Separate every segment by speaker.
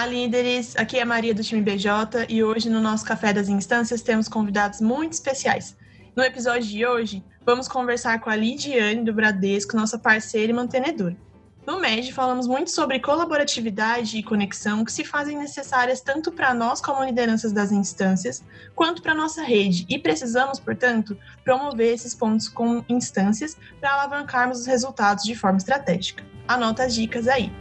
Speaker 1: Olá, líderes! Aqui é Maria do time BJ e hoje no nosso Café das Instâncias temos convidados muito especiais. No episódio de hoje, vamos conversar com a Lidiane do Bradesco, nossa parceira e mantenedora. No MED, falamos muito sobre colaboratividade e conexão que se fazem necessárias tanto para nós, como lideranças das instâncias, quanto para nossa rede, e precisamos, portanto, promover esses pontos com instâncias para alavancarmos os resultados de forma estratégica. Anota as dicas aí.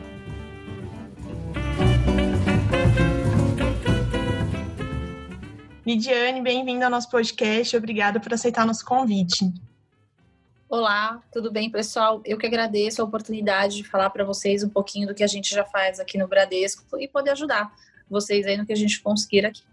Speaker 1: Lidiane, bem-vinda ao nosso podcast. Obrigada por aceitar nosso convite.
Speaker 2: Olá, tudo bem, pessoal? Eu que agradeço a oportunidade de falar para vocês um pouquinho do que a gente já faz aqui no Bradesco e poder ajudar vocês aí no que a gente conseguir aqui.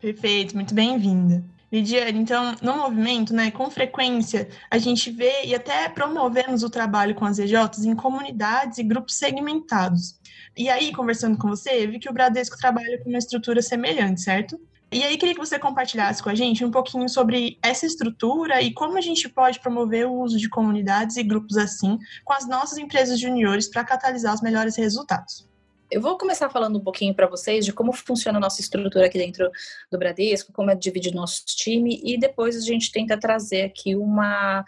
Speaker 1: Perfeito, muito bem-vinda. Lidiane, então, no movimento, né, com frequência, a gente vê e até promovemos o trabalho com as EJs em comunidades e grupos segmentados. E aí, conversando com você, vi que o Bradesco trabalha com uma estrutura semelhante, certo? E aí queria que você compartilhasse com a gente um pouquinho sobre essa estrutura e como a gente pode promover o uso de comunidades e grupos assim com as nossas empresas juniores para catalisar os melhores resultados.
Speaker 2: Eu vou começar falando um pouquinho para vocês de como funciona a nossa estrutura aqui dentro do Bradesco, como é dividido nosso time e depois a gente tenta trazer aqui uma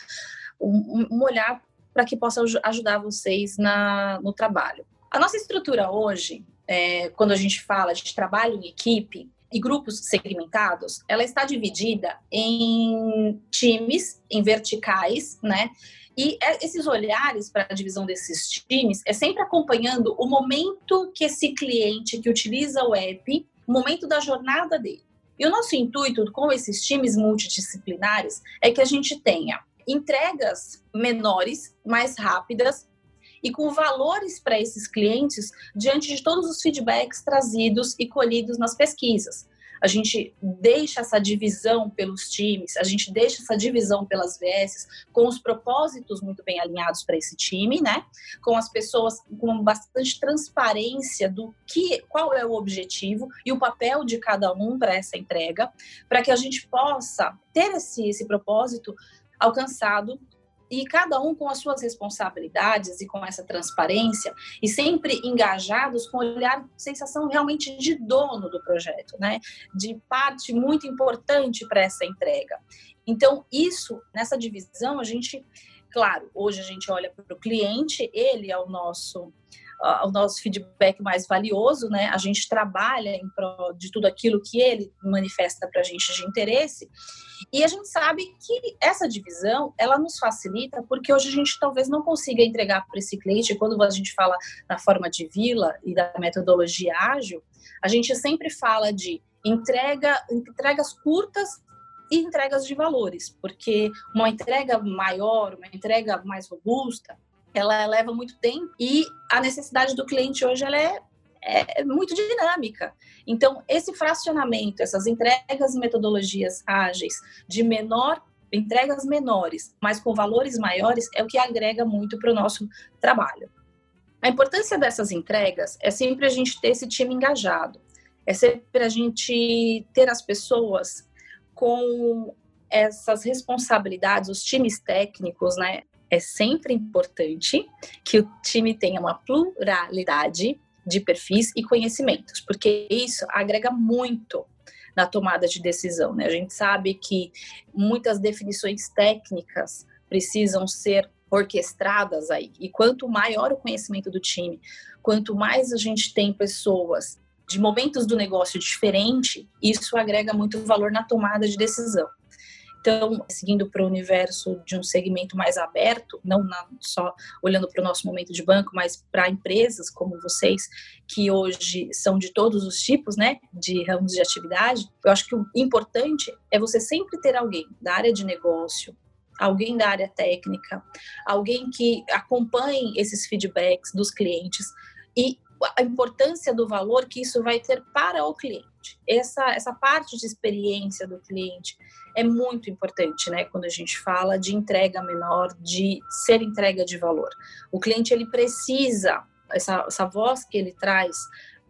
Speaker 2: um, um olhar para que possa ajudar vocês na, no trabalho. A nossa estrutura hoje, é, quando a gente fala de trabalho em equipe, e grupos segmentados, ela está dividida em times, em verticais, né? E é, esses olhares para a divisão desses times é sempre acompanhando o momento que esse cliente que utiliza o app, o momento da jornada dele. E o nosso intuito com esses times multidisciplinares é que a gente tenha entregas menores, mais rápidas, e com valores para esses clientes diante de todos os feedbacks trazidos e colhidos nas pesquisas. A gente deixa essa divisão pelos times, a gente deixa essa divisão pelas VS com os propósitos muito bem alinhados para esse time, né? Com as pessoas com bastante transparência do que, qual é o objetivo e o papel de cada um para essa entrega, para que a gente possa ter esse, esse propósito alcançado e cada um com as suas responsabilidades e com essa transparência e sempre engajados com olhar sensação realmente de dono do projeto, né? De parte muito importante para essa entrega. Então, isso nessa divisão a gente, claro, hoje a gente olha para o cliente, ele é o nosso o nosso feedback mais valioso, né? A gente trabalha em prol de tudo aquilo que ele manifesta para a gente de interesse. E a gente sabe que essa divisão, ela nos facilita porque hoje a gente talvez não consiga entregar para esse cliente, quando a gente fala na forma de vila e da metodologia ágil, a gente sempre fala de entrega, entregas curtas e entregas de valores, porque uma entrega maior, uma entrega mais robusta, ela leva muito tempo e a necessidade do cliente hoje ela é, é muito dinâmica. Então, esse fracionamento, essas entregas e metodologias ágeis de menor entregas menores, mas com valores maiores, é o que agrega muito para o nosso trabalho. A importância dessas entregas é sempre a gente ter esse time engajado, é sempre a gente ter as pessoas com essas responsabilidades, os times técnicos, né, é sempre importante que o time tenha uma pluralidade de perfis e conhecimentos, porque isso agrega muito na tomada de decisão. Né? A gente sabe que muitas definições técnicas precisam ser orquestradas aí. E quanto maior o conhecimento do time, quanto mais a gente tem pessoas de momentos do negócio diferente, isso agrega muito valor na tomada de decisão. Então, seguindo para o universo de um segmento mais aberto, não na, só olhando para o nosso momento de banco, mas para empresas como vocês, que hoje são de todos os tipos, né, de ramos de atividade, eu acho que o importante é você sempre ter alguém da área de negócio, alguém da área técnica, alguém que acompanhe esses feedbacks dos clientes e a importância do valor que isso vai ter para o cliente. Essa, essa parte de experiência do cliente é muito importante, né? Quando a gente fala de entrega menor, de ser entrega de valor. O cliente, ele precisa, essa, essa voz que ele traz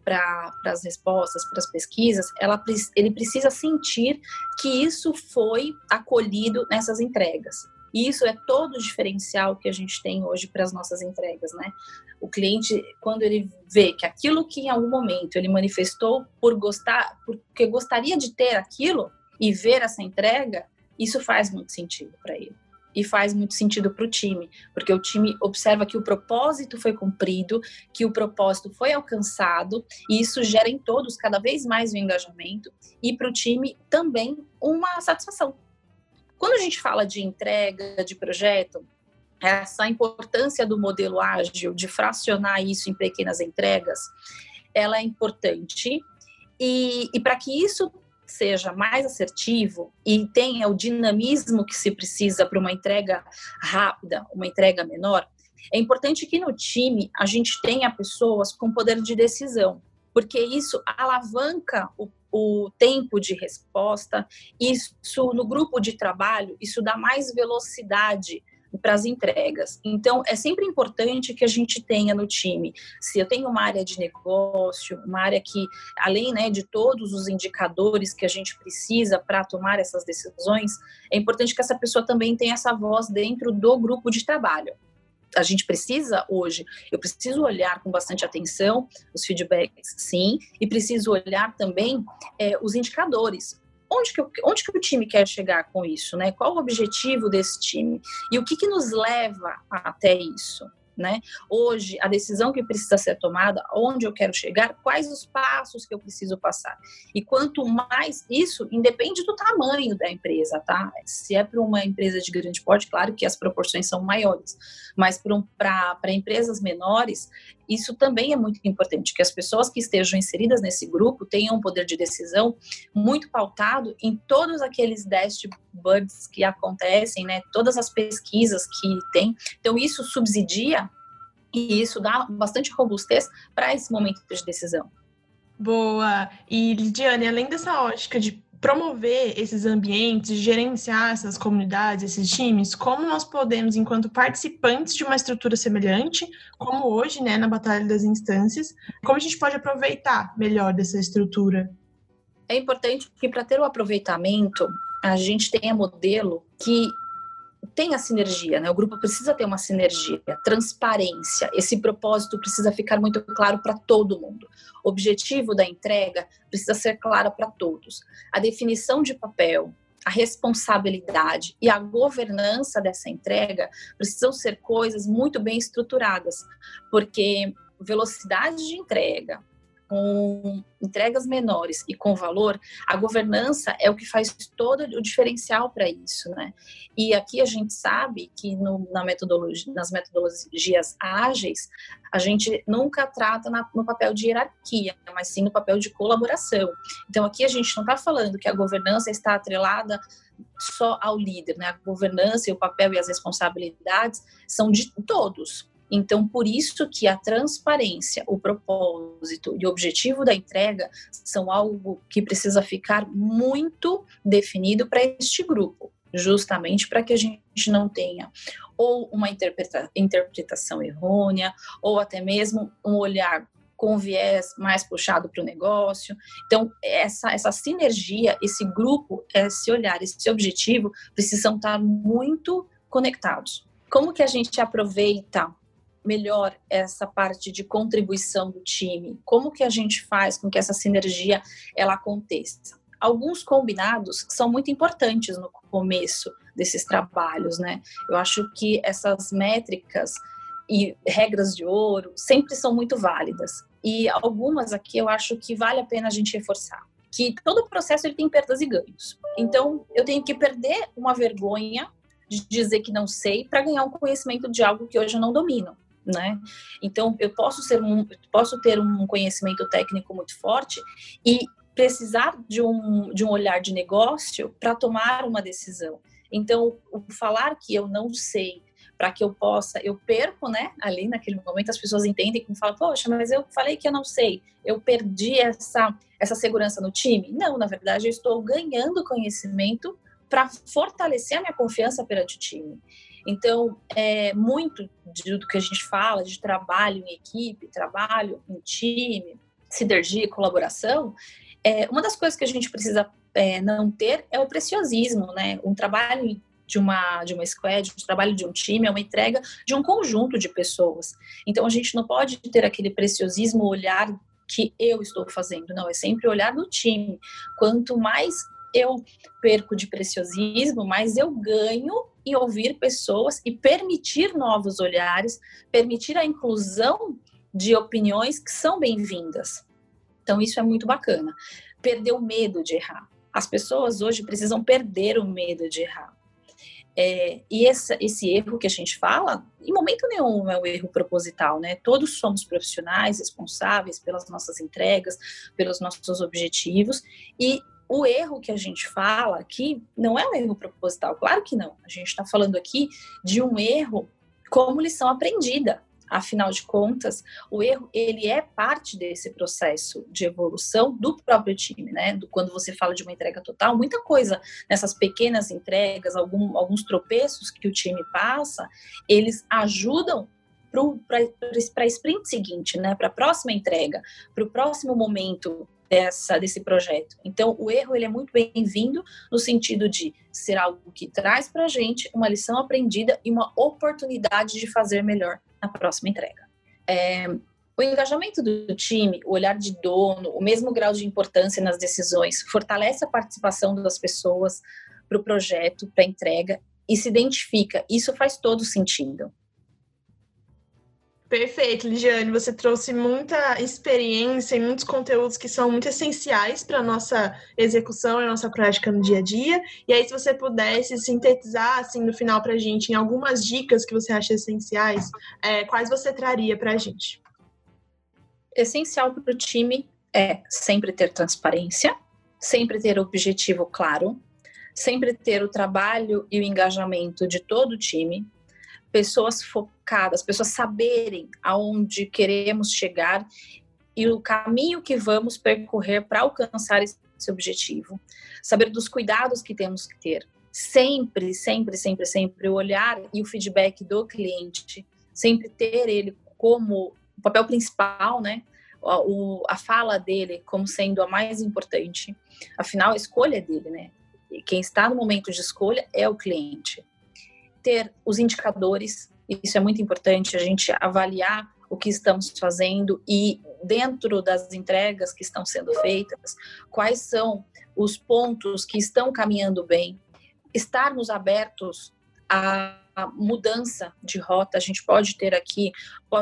Speaker 2: para as respostas, para as pesquisas, ela, ele precisa sentir que isso foi acolhido nessas entregas. E isso é todo o diferencial que a gente tem hoje para as nossas entregas, né? O cliente, quando ele vê que aquilo que em algum momento ele manifestou por gostar, porque gostaria de ter aquilo e ver essa entrega, isso faz muito sentido para ele e faz muito sentido para o time, porque o time observa que o propósito foi cumprido, que o propósito foi alcançado, e isso gera em todos cada vez mais o engajamento e para o time também uma satisfação. Quando a gente fala de entrega de projeto, essa importância do modelo ágil, de fracionar isso em pequenas entregas, ela é importante. E, e para que isso seja mais assertivo e tenha o dinamismo que se precisa para uma entrega rápida, uma entrega menor, é importante que no time a gente tenha pessoas com poder de decisão, porque isso alavanca o, o tempo de resposta, isso no grupo de trabalho, isso dá mais velocidade para as entregas. Então, é sempre importante que a gente tenha no time, se eu tenho uma área de negócio, uma área que, além né, de todos os indicadores que a gente precisa para tomar essas decisões, é importante que essa pessoa também tenha essa voz dentro do grupo de trabalho a gente precisa hoje, eu preciso olhar com bastante atenção os feedbacks, sim, e preciso olhar também é, os indicadores onde que, onde que o time quer chegar com isso, né? Qual o objetivo desse time? E o que, que nos leva até isso? né? Hoje, a decisão que precisa ser tomada, onde eu quero chegar, quais os passos que eu preciso passar. E quanto mais isso, independe do tamanho da empresa, tá? Se é para uma empresa de grande porte, claro que as proporções são maiores, mas para um, empresas menores, isso também é muito importante, que as pessoas que estejam inseridas nesse grupo tenham um poder de decisão muito pautado em todos aqueles dashboards que acontecem, né? Todas as pesquisas que tem. Então, isso subsidia e isso dá bastante robustez para esse momento de decisão.
Speaker 1: Boa! E, Lidiane, além dessa ótica de promover esses ambientes, gerenciar essas comunidades, esses times, como nós podemos, enquanto participantes de uma estrutura semelhante, como hoje, né, na Batalha das Instâncias, como a gente pode aproveitar melhor dessa estrutura?
Speaker 2: É importante que, para ter o aproveitamento, a gente tenha modelo que tem a sinergia, né? O grupo precisa ter uma sinergia, transparência. Esse propósito precisa ficar muito claro para todo mundo. O objetivo da entrega precisa ser claro para todos. A definição de papel, a responsabilidade e a governança dessa entrega precisam ser coisas muito bem estruturadas, porque velocidade de entrega, com entregas menores e com valor, a governança é o que faz todo o diferencial para isso, né? E aqui a gente sabe que no, na metodologia, nas metodologias ágeis, a gente nunca trata na, no papel de hierarquia, mas sim no papel de colaboração. Então aqui a gente não está falando que a governança está atrelada só ao líder, né? A governança e o papel e as responsabilidades são de todos, então, por isso que a transparência, o propósito e o objetivo da entrega são algo que precisa ficar muito definido para este grupo, justamente para que a gente não tenha ou uma interpreta interpretação errônea, ou até mesmo um olhar com viés mais puxado para o negócio. Então, essa, essa sinergia, esse grupo, esse olhar, esse objetivo precisam estar muito conectados. Como que a gente aproveita melhor essa parte de contribuição do time? Como que a gente faz com que essa sinergia ela aconteça? Alguns combinados são muito importantes no começo desses trabalhos, né? Eu acho que essas métricas e regras de ouro sempre são muito válidas. E algumas aqui eu acho que vale a pena a gente reforçar que todo o processo ele tem perdas e ganhos. Então, eu tenho que perder uma vergonha de dizer que não sei para ganhar um conhecimento de algo que hoje eu não domino né? Então, eu posso ser um, posso ter um conhecimento técnico muito forte e precisar de um, de um olhar de negócio para tomar uma decisão. Então, falar que eu não sei para que eu possa, eu perco, né? Ali naquele momento as pessoas entendem como falam, poxa, mas eu falei que eu não sei, eu perdi essa essa segurança no time. Não, na verdade, eu estou ganhando conhecimento para fortalecer a minha confiança perante o time. Então, é muito do que a gente fala de trabalho em equipe, trabalho em time, sinergia, colaboração. É, uma das coisas que a gente precisa é, não ter é o preciosismo, né? Um trabalho de uma de uma squad, o trabalho de um time, é uma entrega de um conjunto de pessoas. Então a gente não pode ter aquele preciosismo olhar que eu estou fazendo, não, é sempre olhar do time. Quanto mais eu perco de preciosismo, mais eu ganho em ouvir pessoas e permitir novos olhares, permitir a inclusão de opiniões que são bem-vindas. Então isso é muito bacana. Perder o medo de errar. As pessoas hoje precisam perder o medo de errar. É, e esse, esse erro que a gente fala, em momento nenhum é um erro proposital, né? Todos somos profissionais responsáveis pelas nossas entregas, pelos nossos objetivos, e o erro que a gente fala aqui não é um erro proposital, claro que não. A gente está falando aqui de um erro como lição aprendida. Afinal de contas, o erro ele é parte desse processo de evolução do próprio time, né? Do, quando você fala de uma entrega total, muita coisa nessas pequenas entregas, algum, alguns tropeços que o time passa, eles ajudam para a sprint seguinte, né? Para a próxima entrega, para o próximo momento dessa desse projeto. Então, o erro ele é muito bem-vindo no sentido de ser algo que traz para a gente uma lição aprendida e uma oportunidade de fazer melhor na próxima entrega. É, o engajamento do time, o olhar de dono, o mesmo grau de importância nas decisões, fortalece a participação das pessoas para o projeto, para a entrega e se identifica. Isso faz todo sentido.
Speaker 1: Perfeito, Ligiane. Você trouxe muita experiência e muitos conteúdos que são muito essenciais para a nossa execução e nossa prática no dia a dia. E aí, se você pudesse sintetizar, assim, no final para a gente, em algumas dicas que você acha essenciais, é, quais você traria para a gente?
Speaker 2: Essencial para o time é sempre ter transparência, sempre ter objetivo claro, sempre ter o trabalho e o engajamento de todo o time, pessoas focadas, pessoas saberem aonde queremos chegar e o caminho que vamos percorrer para alcançar esse objetivo. Saber dos cuidados que temos que ter. Sempre, sempre, sempre, sempre o olhar e o feedback do cliente, sempre ter ele como o papel principal, né? O, a fala dele como sendo a mais importante. Afinal, a escolha é dele, né? E quem está no momento de escolha é o cliente ter os indicadores, isso é muito importante, a gente avaliar o que estamos fazendo e dentro das entregas que estão sendo feitas, quais são os pontos que estão caminhando bem, estarmos abertos a mudança de rota, a gente pode ter aqui,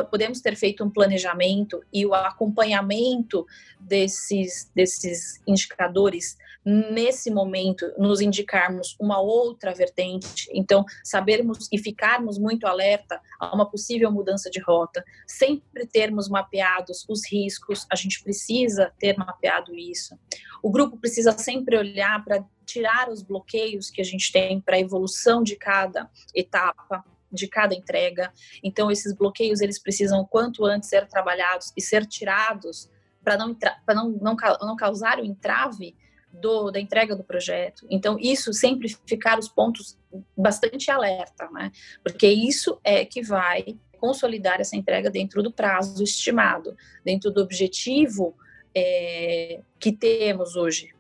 Speaker 2: podemos ter feito um planejamento e o acompanhamento desses, desses indicadores nesse momento nos indicarmos uma outra vertente, então sabermos e ficarmos muito alerta a uma possível mudança de rota, sempre termos mapeados os riscos, a gente precisa ter mapeado isso. O grupo precisa sempre olhar para tirar os bloqueios que a gente tem para a evolução de cada etapa, de cada entrega. Então esses bloqueios eles precisam quanto antes ser trabalhados e ser tirados para não, não, não, não causar o entrave do, da entrega do projeto. Então, isso sempre ficar os pontos bastante alerta, né? Porque isso é que vai consolidar essa entrega dentro do prazo estimado, dentro do objetivo é, que temos hoje.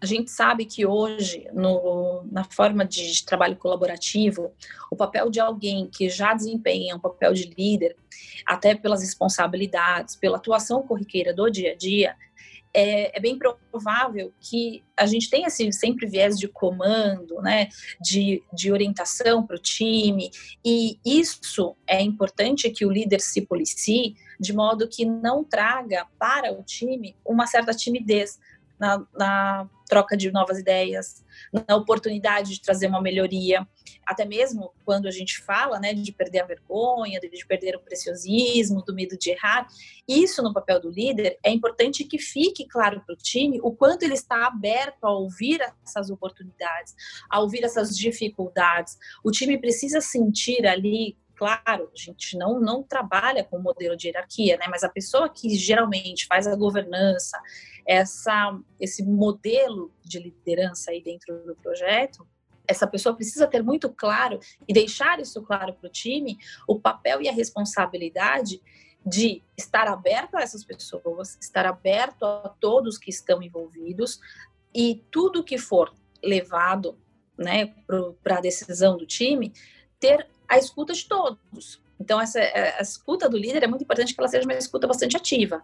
Speaker 2: A gente sabe que hoje, no, na forma de, trabalho colaborativo, o papel de alguém que já desempenha um papel de líder, até pelas responsabilidades, pela atuação corriqueira do dia a dia, é, é, bem provável que a gente tenha esse sempre viés de comando, né, de, de orientação para o time, e isso é importante que o líder se policie, de modo que não traga para o time uma certa timidez na, na troca de novas ideias, na oportunidade de trazer uma melhoria, até mesmo quando a gente fala, né, de perder a vergonha, de perder o preciosismo, do medo de errar, isso no papel do líder é importante que fique claro para o time o quanto ele está aberto a ouvir essas oportunidades, a ouvir essas dificuldades. O time precisa sentir ali claro, a gente não, não trabalha com modelo de hierarquia, né? Mas a pessoa que geralmente faz a governança, essa, esse modelo de liderança aí dentro do projeto, essa pessoa precisa ter muito claro e deixar isso claro para o time o papel e a responsabilidade de estar aberto a essas pessoas, estar aberto a todos que estão envolvidos e tudo que for levado né, para a decisão do time, ter a escuta de todos. Então, essa é, a escuta do líder é muito importante que ela seja uma escuta bastante ativa.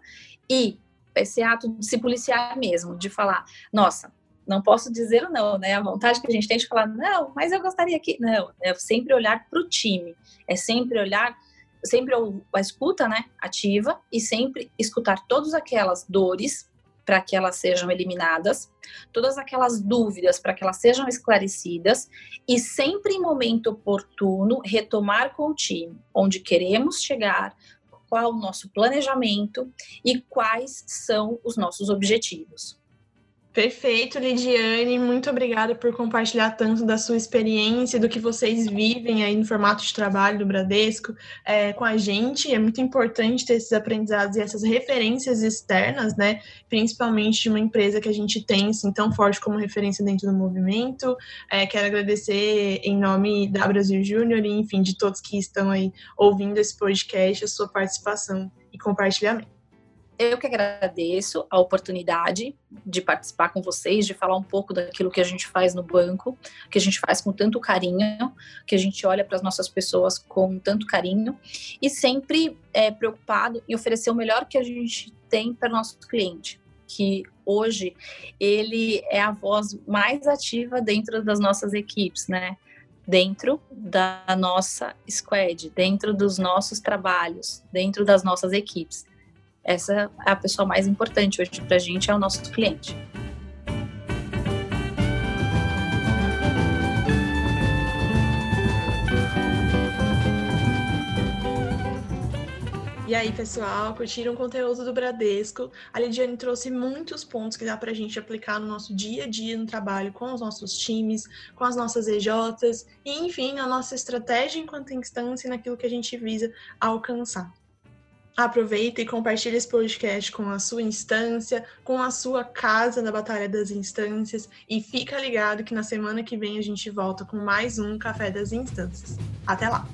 Speaker 2: E esse ato de se policiar mesmo, de falar, nossa, não posso dizer o não, né? A vontade que a gente tem de falar, não, mas eu gostaria que. Não, é sempre olhar para o time, é sempre olhar, sempre a escuta, né, ativa e sempre escutar todas aquelas dores para que elas sejam eliminadas, todas aquelas dúvidas para que elas sejam esclarecidas e sempre em momento oportuno retomar com o time onde queremos chegar, qual o nosso planejamento e quais são os nossos objetivos.
Speaker 1: Perfeito, Lidiane. Muito obrigada por compartilhar tanto da sua experiência, do que vocês vivem aí no formato de trabalho do Bradesco é, com a gente. É muito importante ter esses aprendizados e essas referências externas, né? Principalmente de uma empresa que a gente tem assim, tão forte como referência dentro do movimento. É, quero agradecer em nome da Brasil Júnior e, enfim, de todos que estão aí ouvindo esse podcast, a sua participação e compartilhamento.
Speaker 2: Eu que agradeço a oportunidade de participar com vocês, de falar um pouco daquilo que a gente faz no banco, que a gente faz com tanto carinho, que a gente olha para as nossas pessoas com tanto carinho e sempre é preocupado em oferecer o melhor que a gente tem para nosso cliente, que hoje ele é a voz mais ativa dentro das nossas equipes, né? Dentro da nossa squad, dentro dos nossos trabalhos, dentro das nossas equipes essa é a pessoa mais importante hoje para a gente, é o nosso cliente.
Speaker 1: E aí, pessoal, curtiram o conteúdo do Bradesco? A Lidiane trouxe muitos pontos que dá para a gente aplicar no nosso dia a dia no trabalho com os nossos times, com as nossas EJs e, enfim, na nossa estratégia enquanto instância e naquilo que a gente visa alcançar. Aproveita e compartilhe esse podcast com a sua instância, com a sua casa na Batalha das Instâncias e fica ligado que na semana que vem a gente volta com mais um Café das Instâncias. Até lá!